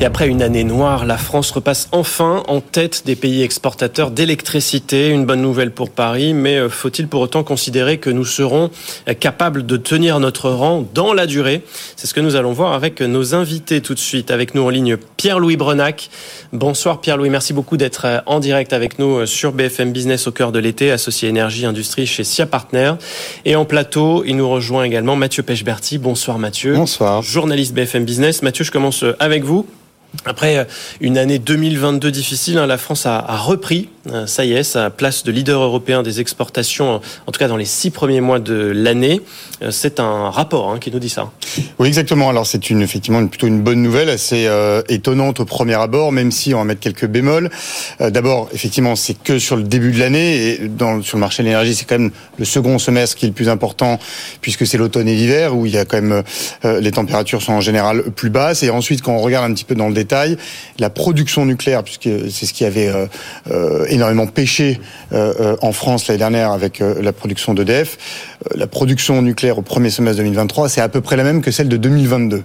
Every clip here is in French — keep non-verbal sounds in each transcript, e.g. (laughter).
Et après une année noire, la France repasse enfin en tête des pays exportateurs d'électricité. Une bonne nouvelle pour Paris, mais euh, faut-il pour autant considérer que nous serons euh, capables de tenir notre rang dans la durée? C'est ce que nous allons voir avec nos invités tout de suite. Avec nous en ligne Pierre-Louis Brenac. Bonsoir Pierre-Louis, merci beaucoup d'être euh, en direct avec nous sur BFM Business au cœur de l'été, associé énergie industrie chez SIA Partners. Et en plateau, il nous rejoint également Mathieu Pechberti. Bonsoir Mathieu. Bonsoir. Journaliste BFM Business. Mathieu, je commence avec vous. Après euh, une année 2022 difficile, hein, la France a, repris, ça y est, sa place de leader européen des exportations, en tout cas dans les six premiers mois de l'année. Euh, c'est un rapport hein, qui nous dit ça. Oui, exactement. Alors c'est une, effectivement plutôt une bonne nouvelle, assez étonnante au premier abord, même si on va mettre quelques bémols. D'abord, effectivement, c'est que sur le début de l'année et sur le marché de l'énergie, c'est quand même le second semestre qui est le plus important puisque c'est l'automne et l'hiver où il y a quand même les températures sont en général plus basses. Et ensuite, quand on regarde un petit peu dans le détail. La production nucléaire, puisque c'est ce qui avait euh, euh, énormément pêché euh, en France l'année dernière avec la production d'EDF, la production nucléaire au premier semestre 2023, c'est à peu près la même que celle de 2022.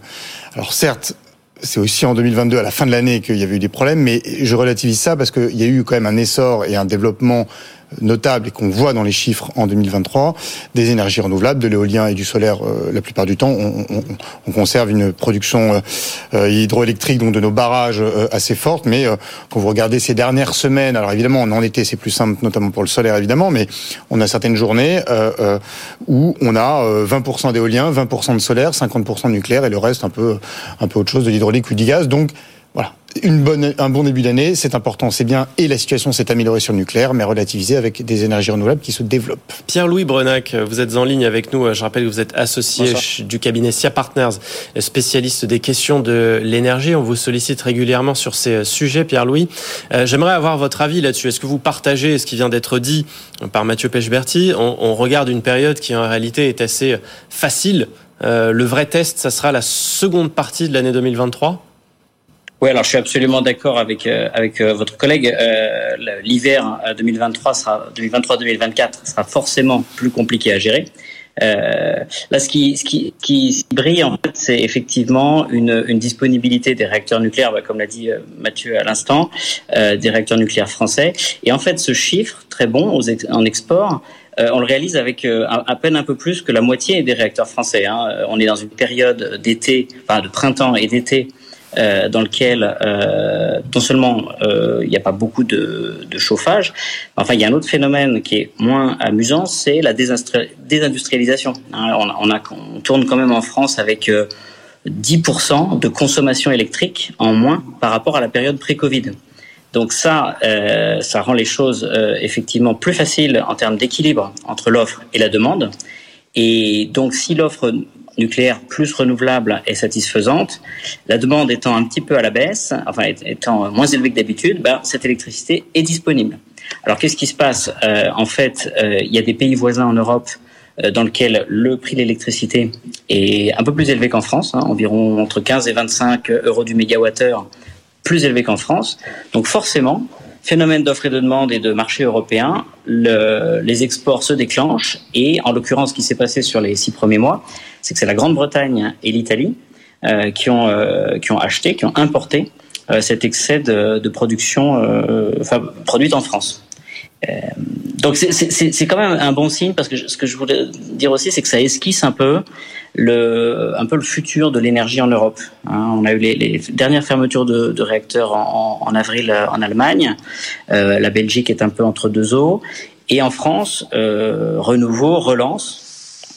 Alors certes, c'est aussi en 2022, à la fin de l'année, qu'il y avait eu des problèmes, mais je relativise ça parce qu'il y a eu quand même un essor et un développement notable et qu'on voit dans les chiffres en 2023, des énergies renouvelables, de l'éolien et du solaire euh, la plupart du temps. On, on, on conserve une production euh, euh, hydroélectrique, donc de nos barrages, assez forte. Mais quand vous regardez ces dernières semaines, alors évidemment, en été, c'est plus simple, notamment pour le solaire, évidemment, mais on a certaines journées où on a 20% d'éolien, 20% de solaire, 50% de nucléaire et le reste un peu, un peu autre chose, de l'hydraulique ou du gaz. Donc une bonne, un bon début d'année, c'est important, c'est bien, et la situation s'est améliorée sur le nucléaire, mais relativisée avec des énergies renouvelables qui se développent. Pierre-Louis Brenac, vous êtes en ligne avec nous. Je rappelle que vous êtes associé du cabinet SIA Partners, spécialiste des questions de l'énergie. On vous sollicite régulièrement sur ces sujets, Pierre-Louis. Euh, j'aimerais avoir votre avis là-dessus. Est-ce que vous partagez ce qui vient d'être dit par Mathieu Pechberti on, on regarde une période qui en réalité est assez facile. Euh, le vrai test, ça sera la seconde partie de l'année 2023 oui, alors je suis absolument d'accord avec euh, avec euh, votre collègue. Euh, L'hiver 2023 sera 2023-2024 sera forcément plus compliqué à gérer. Là, ce qui, ce qui, qui brille, en fait, c'est effectivement une, une, disponibilité des réacteurs nucléaires, bah, comme l'a dit Mathieu à l'instant, des réacteurs nucléaires français. Et en fait, ce chiffre, très bon aux en export, on le réalise avec à peine un peu plus que la moitié des réacteurs français. Hein. On est dans une période d'été, enfin de printemps et d'été euh, dans lequel euh, non seulement euh, il n'y a pas beaucoup de, de, chauffage, enfin il y a un autre phénomène qui est moins amusant, c'est la désindustrialisation. Hein, on, tourne quand même en France avec 10% de consommation électrique en moins par rapport à la période pré-Covid. Donc ça, ça rend les choses effectivement plus faciles en termes d'équilibre entre l'offre et la demande. Et donc si l'offre nucléaire plus renouvelable et satisfaisante, la demande étant un petit peu à la baisse, enfin étant moins élevée que d'habitude, ben, cette électricité est disponible. Alors qu'est-ce qui se passe euh, En fait, euh, il y a des pays voisins en Europe euh, dans lesquels le prix de l'électricité est un peu plus élevé qu'en France, hein, environ entre 15 et 25 euros du mégawattheure, plus élevé qu'en France. Donc forcément, phénomène d'offre et de demande et de marché européen, le, les exports se déclenchent et en l'occurrence, ce qui s'est passé sur les six premiers mois, c'est que c'est la Grande-Bretagne et l'Italie euh, qui ont euh, qui ont acheté, qui ont importé euh, cet excès de, de production euh, produite en France. Euh, donc c'est quand même un bon signe parce que ce que je voulais dire aussi, c'est que ça esquisse un peu le, un peu le futur de l'énergie en Europe. Hein. on a eu les, les dernières fermetures de, de réacteurs en, en, avril euh, en Allemagne. La Belgique est un peu entre deux eaux. Et en France, Renouveau relance,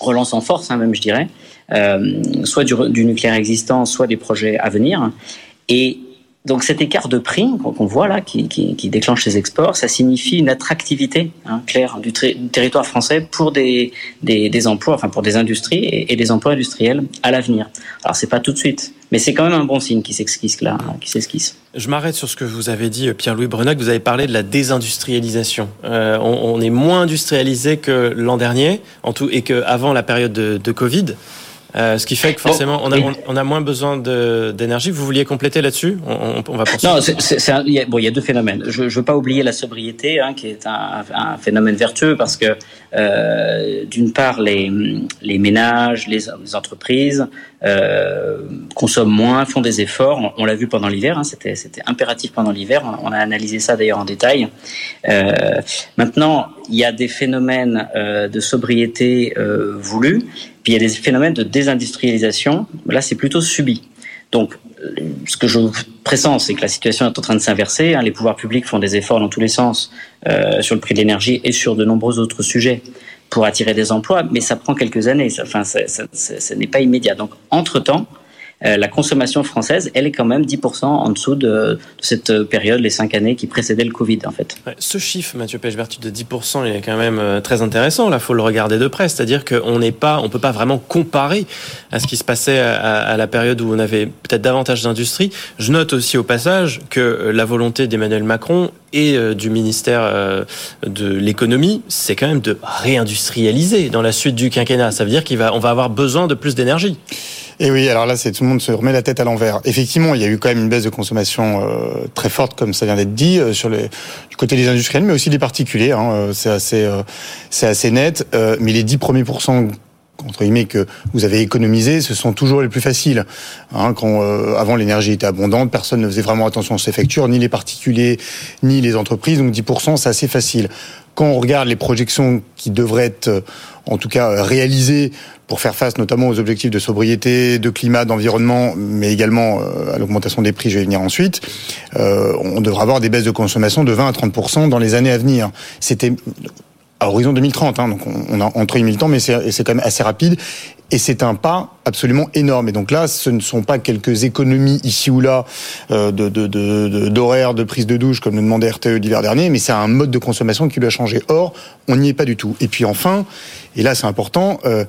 relance en force hein, même, je dirais, euh, soit du, du nucléaire existant, soit des projets à venir. Et donc cet écart de prix qu'on voit là, qui, déclenche les exports, ça signifie une attractivité hein, claire du, territoire français pour des, emplois, enfin pour des industries et, des emplois industriels à l'avenir. Alors c'est pas tout de suite, mais c'est quand même un bon signe qui s'esquisse là, qui s'esquisse. Je m'arrête sur ce que vous avez dit, Pierre-Louis Brenac. Vous avez parlé de la désindustrialisation. Euh, on, est moins industrialisé que l'an dernier, en tout, et qu'avant la période de, de Covid. Ce qui fait que forcément on a, on a moins besoin d'énergie. Vous vouliez compléter là-dessus? On, on, va penser. Non, il y a, bon, il y a deux phénomènes. Je ne veux pas oublier la sobriété, hein, qui est un, un, phénomène vertueux parce que euh, d'une part les, les ménages, les, les entreprises euh, consomment moins, font des efforts. On, l'a vu pendant l'hiver, hein, c'était impératif pendant l'hiver. On, a analysé ça d'ailleurs en détail. Euh, maintenant, il y a des phénomènes euh, de sobriété voulus, puis il y a des phénomènes de désindustrialisation. Là, c'est plutôt subi. Donc, ce que je pressens, c'est que la situation est en train de s'inverser. Hein. Les pouvoirs publics font des efforts dans tous les sens sur le prix de l'énergie et sur de nombreux autres sujets pour attirer des emplois, mais ça prend quelques années. Enfin, n'est pas immédiat. Donc, entre-temps, euh, la consommation française, elle est quand même 10% en dessous de, cette période, les cinq années qui précédaient le Covid, en fait. ce chiffre, Mathieu Pechbertu, de 10%, il est quand même euh, très intéressant. Là, faut le regarder de près. C'est-à-dire qu'on n'est pas, on peut pas vraiment comparer à ce qui se passait à, la période où on avait peut-être davantage d'industrie. Je note aussi au passage que la volonté d'Emmanuel Macron et euh, du ministère de l'économie, c'est quand même de réindustrialiser dans la suite du quinquennat. Ça veut dire qu'on va, on va avoir besoin de plus d'énergie. Et oui, alors là, c'est tout le monde se remet la tête à l'envers. Effectivement, il y a eu quand même une baisse de consommation euh, très forte, comme ça vient d'être dit, euh, sur les, du côté des industriels, mais aussi des particuliers. Hein, euh, c'est assez, c'est assez net. mais les 10 premiers pourcents entre guillemets que vous avez économisé, ce sont toujours les plus faciles. Hein, quand avant l'énergie était abondante, personne ne faisait vraiment attention à ses factures, ni les particuliers, ni les entreprises. Donc 10%, c'est assez facile. Quand on regarde les projections qui devraient être, en tout cas, réalisées pour faire face notamment aux objectifs de sobriété, de climat, d'environnement, mais également euh, à l'augmentation des prix, je vais venir ensuite, euh, on devra avoir des baisses de consommation de 20 à 30 dans les années à venir. C'était à horizon 2030, hein, donc on, a entre 1000 ans, mais c'est quand même assez rapide. Et c'est un pas absolument énorme. Et donc là, ce ne sont pas quelques économies ici ou là euh, d'horaires, de, de, de prise de douche, comme le demandait RTE l'hiver dernier, mais c'est un mode de consommation qui doit changer. Or, on n'y est pas du tout. Et puis enfin, et là c'est important, euh,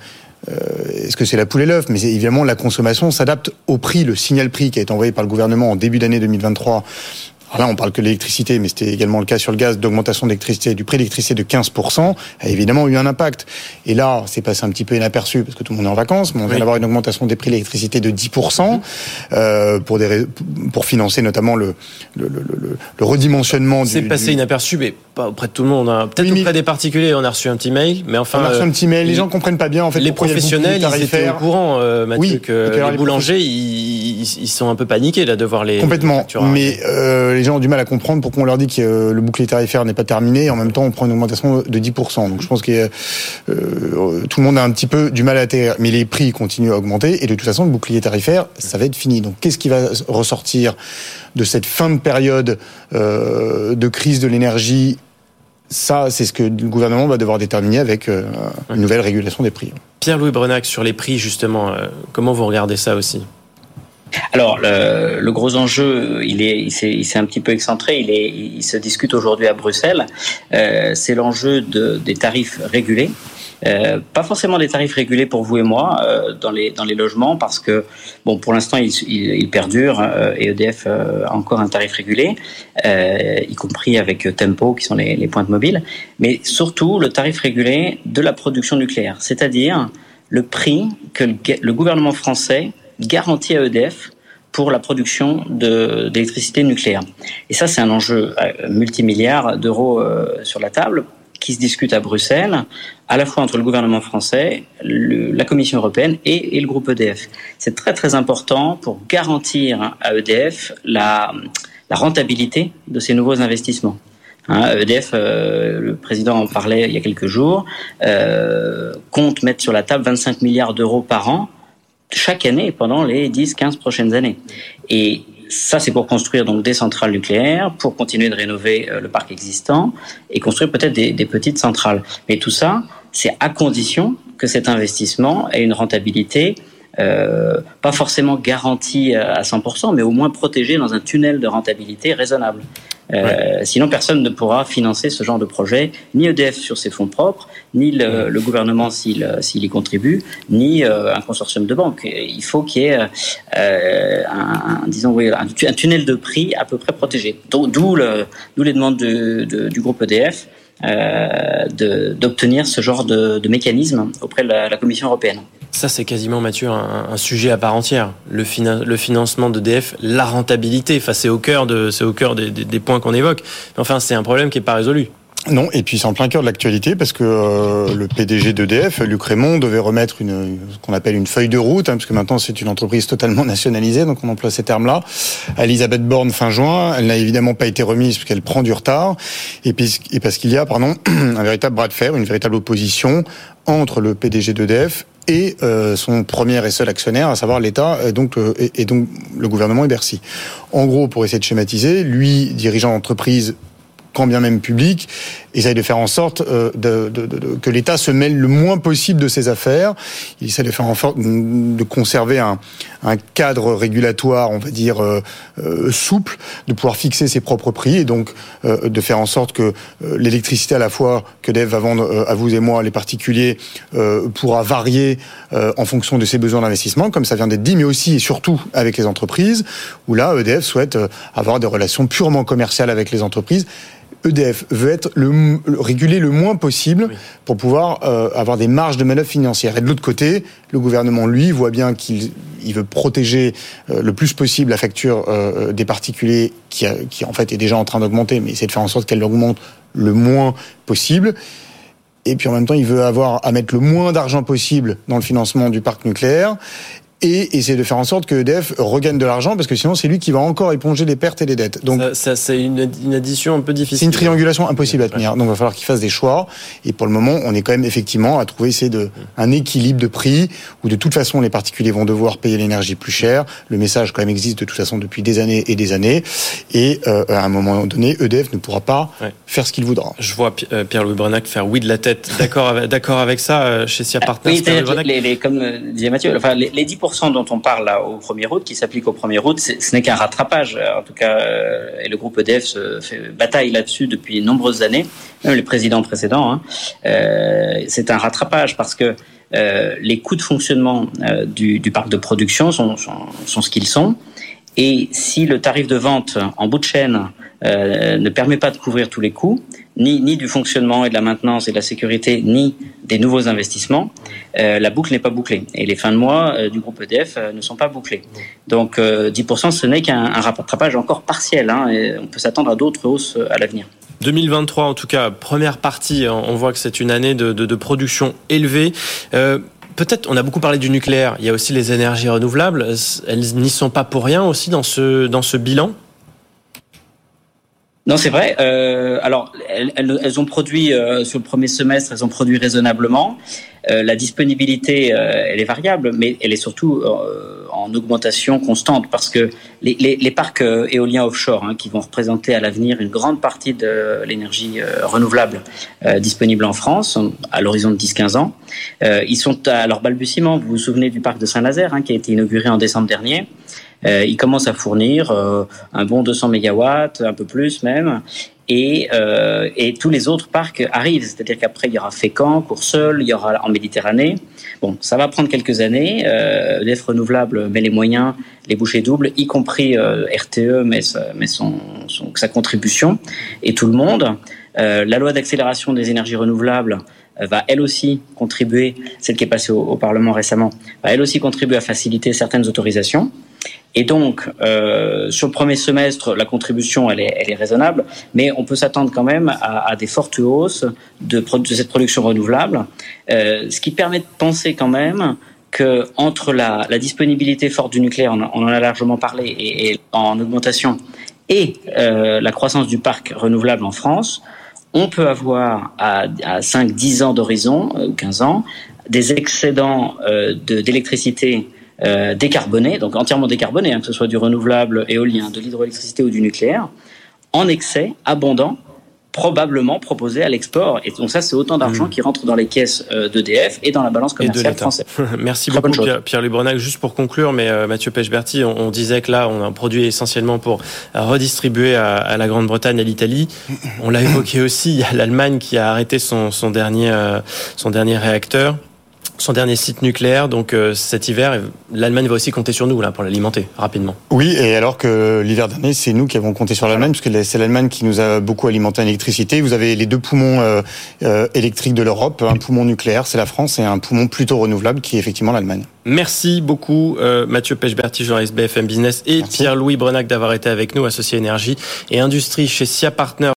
euh, est-ce que c'est la poule et l'œuf? Mais évidemment, la consommation s'adapte au prix, le signal prix qui a été envoyé par le gouvernement en début d'année 2023 alors là, on parle que de l'électricité, mais c'était également le cas sur le gaz, d'augmentation d'électricité, du prix de l'électricité de 15%, a évidemment eu un impact. Et là, c'est passé un petit peu inaperçu parce que tout le monde est en vacances, mais on vient d'avoir une augmentation des prix de l'électricité de 10% euh, pour, des, pour financer notamment le, le, le, le redimensionnement du... C'est passé inaperçu, mais pas auprès de tout le monde. Hein. Peut-être auprès des particuliers, on a reçu un petit mail, mais enfin... On a reçu un petit mail, les, gens comprennent pas bien en fait. Les professionnels, ils étaient au courant, euh, Mathieu, que les boulangers, ils, ils, sont un peu paniqués là de voir les... Complètement, mais euh, les gens ont du mal à comprendre pourquoi on leur dit que euh, le bouclier tarifaire n'est pas terminé et en même temps on prend une augmentation de 10%. Donc je pense que euh, tout le monde a un petit peu du mal à atterrir, mais les prix continuent à augmenter et de toute façon le bouclier tarifaire ça va être fini. Donc qu'est-ce qui va ressortir de cette fin de période de crise de l'énergie? Ça, c'est ce que le gouvernement va devoir déterminer avec une nouvelle régulation des prix. Pierre-Louis Brenac, sur les prix, justement, comment vous regardez ça aussi? Alors, le, gros enjeu, il est, il s'est un petit peu excentré. Il, est, il se discute aujourd'hui à Bruxelles. Euh, c'est l'enjeu de, des tarifs régulés. Euh, pas forcément des tarifs régulés pour vous et moi euh, dans les dans les logements parce que bon pour l'instant il, il, il, perdure euh, et EDF a encore un tarif régulé y compris avec Tempo qui sont les, les pointes mobiles mais surtout le tarif régulé de la production nucléaire c'est-à-dire le prix que le, gouvernement français garantie à EDF pour la production d'électricité nucléaire. Et ça, c'est un enjeu euh, multimilliard d'euros euh, sur la table qui se discute à Bruxelles, à la fois entre le gouvernement français, la Commission européenne et, le groupe EDF. C'est très très important pour garantir à EDF la, rentabilité de ces nouveaux investissements. Hein, EDF, euh, le président en parlait il y a quelques jours, compte mettre sur la table 25 milliards d'euros par an chaque année pendant les 10-15 prochaines années. Et ça, c'est pour construire donc des centrales nucléaires, pour continuer de rénover euh, le parc existant et construire peut-être des, des, petites centrales. Mais tout ça, c'est à condition que cet investissement ait une rentabilité euh, pas forcément garantie à 100%, mais au moins protégée dans un tunnel de rentabilité raisonnable. Euh, Sinon, personne ne pourra financer ce genre de projet, ni EDF sur ses fonds propres, ni le, le gouvernement s'il s'il y contribue, ni euh, un consortium de banques. Il faut qu'il y ait euh, un, disons, oui, un, tunnel de prix à peu près protégé. D'où le, les demandes du, de, du groupe EDF. Euh, d'obtenir ce genre de, de mécanisme auprès de la, la Commission européenne. Ça, c'est quasiment, Mathieu, un, sujet à part entière. Le, le financement d'EDF, la rentabilité, c'est au cœur, de, au cœur des, des points qu'on évoque. Enfin, c'est un problème qui n'est pas résolu. Non, et puis c'est en plein cœur de l'actualité parce que euh, le PDG d'EDF, Luc Raymond, devait remettre une ce qu'on appelle une feuille de route, hein, parce que maintenant c'est une entreprise totalement nationalisée, donc on emploie ces termes-là. Elisabeth Borne fin juin, elle n'a évidemment pas été remise parce qu'elle prend du retard, et, puis, et parce qu'il y a, pardon, (clears throat) un véritable bras de fer, une véritable opposition entre le PDG d'EDF et euh, son premier et seul actionnaire, à savoir l'État, et donc, et donc le gouvernement et Bercy. En gros, pour essayer de schématiser, lui, dirigeant d'entreprise bien même public, essaye de faire en sorte euh, que l'État se mêle le moins possible de ses affaires. Il essaie de faire en sorte de conserver un, un cadre régulatoire, on va dire, euh, euh, souple, de pouvoir fixer ses propres prix et donc de faire en sorte que l'électricité à la fois que Dev va vendre à vous et moi, les particuliers, pourra varier en fonction de ses besoins d'investissement, comme ça vient d'être dit, mais aussi et surtout avec les entreprises, où là, EDF souhaite avoir des relations purement commerciales avec les entreprises EDF veut être le, régulé le moins possible pour pouvoir euh, avoir des marges de manœuvre financières. Et de l'autre côté, le gouvernement, lui, voit bien qu'il il veut protéger euh, le plus possible la facture euh, des particuliers qui, qui, en fait est déjà en train d'augmenter, mais essaie de faire en sorte qu'elle augmente le moins possible. Et puis en même temps, il veut avoir à mettre le moins d'argent possible dans le financement du parc nucléaire et essayer de faire en sorte que EDF regagne de l'argent parce que sinon c'est lui qui va encore éponger les pertes et les dettes. Donc ça, c'est une, addition un peu difficile. C'est une triangulation impossible à tenir. Donc il va falloir qu'il fasse des choix et pour le moment on est quand même effectivement à trouver c'est de un équilibre de prix où de toute façon les particuliers vont devoir payer l'énergie plus cher. Le message quand même existe de toute façon depuis des années et des années et euh, à un moment donné EDF ne pourra pas faire ce qu'il voudra. Je vois euh, Pierre-Louis Brenac faire oui de la tête. D'accord avec, d'accord avec ça euh, chez Sia Partners. Oui, les, les, comme disait Mathieu, enfin les, les 10 dont on parle là au 1er août, qui s'applique au 1er août, ce n'est qu'un rattrapage. En tout cas, euh, et le groupe EDF se fait bataille là-dessus depuis nombreuses années, même les présidents précédents. Hein. Euh, c'est un rattrapage parce que euh, les coûts de fonctionnement du, parc de production sont, sont ce qu'ils sont. Et si le tarif de vente en bout de chaîne euh, ne permet pas de couvrir tous les coûts, ni, du fonctionnement et de la maintenance et de la sécurité, ni des nouveaux investissements, euh, la boucle n'est pas bouclée. Et les fins de mois euh, du groupe EDF ne sont pas bouclées. Donc 10%, ce n'est qu'un rattrapage encore partiel. Hein, et on peut s'attendre à d'autres hausses à l'avenir. 2023, en tout cas, première partie, on voit que c'est une année de, de, production élevée. Peut-être, on a beaucoup parlé du nucléaire. Il y a aussi les énergies renouvelables. Elles n'y sont pas pour rien aussi dans ce dans ce bilan? Non, c'est vrai. Euh, alors, elles, elles, ont produit euh, sur le premier semestre, elles ont produit raisonnablement. Euh, la disponibilité, euh, elle est variable, mais elle est surtout euh, en augmentation constante parce que les, les, les parcs éoliens offshore, hein, qui vont représenter à l'avenir une grande partie de l'énergie renouvelable disponible en France à l'horizon de 10-15 ans, ils sont à leur balbutiement. Vous vous souvenez du parc de Saint-Nazaire, hein, qui a été inauguré en décembre dernier. Euh, il commence à fournir euh, un bon 200 mégawatts, un peu plus même, et, euh, et, tous les autres parcs arrivent. C'est-à-dire qu'après, il y aura Fécamp, Courseul, il y aura en Méditerranée. Bon, ça va prendre quelques années. Euh, L'EF renouvelable met les moyens, les bouchées doubles, y compris euh, RTE met, met son, son, sa contribution, et tout le monde. Euh, la loi d'accélération des énergies renouvelables euh, va elle aussi contribuer, celle qui est passée au, au, Parlement récemment, va elle aussi contribuer à faciliter certaines autorisations. Et donc, euh, sur le premier semestre, la contribution, elle est, raisonnable, mais on peut s'attendre quand même à, des fortes hausses de, cette production renouvelable, euh, ce qui permet de penser quand même que entre la, disponibilité forte du nucléaire, on, en a largement parlé, et, en augmentation, et euh, la croissance du parc renouvelable en France, on peut avoir à, à 5-10 ans d'horizon, ou 15 ans, des excédents d'électricité euh, décarboné, donc entièrement décarboné, hein, que ce soit du renouvelable éolien, de l'hydroélectricité ou du nucléaire, en excès, abondant, probablement proposé à l'export. Et donc ça, c'est autant d'argent mmh. qui rentre dans les caisses euh, d'EDF et dans la balance commerciale française. (laughs) Merci beaucoup Pierre, Pierre Lubrenac. Juste pour conclure, mais euh, Mathieu Pechberti, on, on, disait que là, on a un produit essentiellement pour redistribuer à, à la Grande-Bretagne, à l'Italie. On l'a évoqué aussi, il y a l'Allemagne qui a arrêté son, son dernier, euh, son dernier réacteur. Son dernier site nucléaire. Donc euh, cet hiver, l'Allemagne va aussi compter sur nous là pour l'alimenter rapidement. Oui, et alors que l'hiver dernier, c'est nous qui avons compté sur l'Allemagne, parce que c'est l'Allemagne qui nous a beaucoup alimenté en électricité. Vous avez les deux poumons euh, euh, électriques de l'Europe, un poumon nucléaire, c'est la France, et un poumon plutôt renouvelable, qui est effectivement l'Allemagne. Merci beaucoup Mathieu Pechberti, journaliste BFM Business, et Pierre-Louis Brenac d'avoir été avec nous, associé énergie et industrie chez SIA Partners.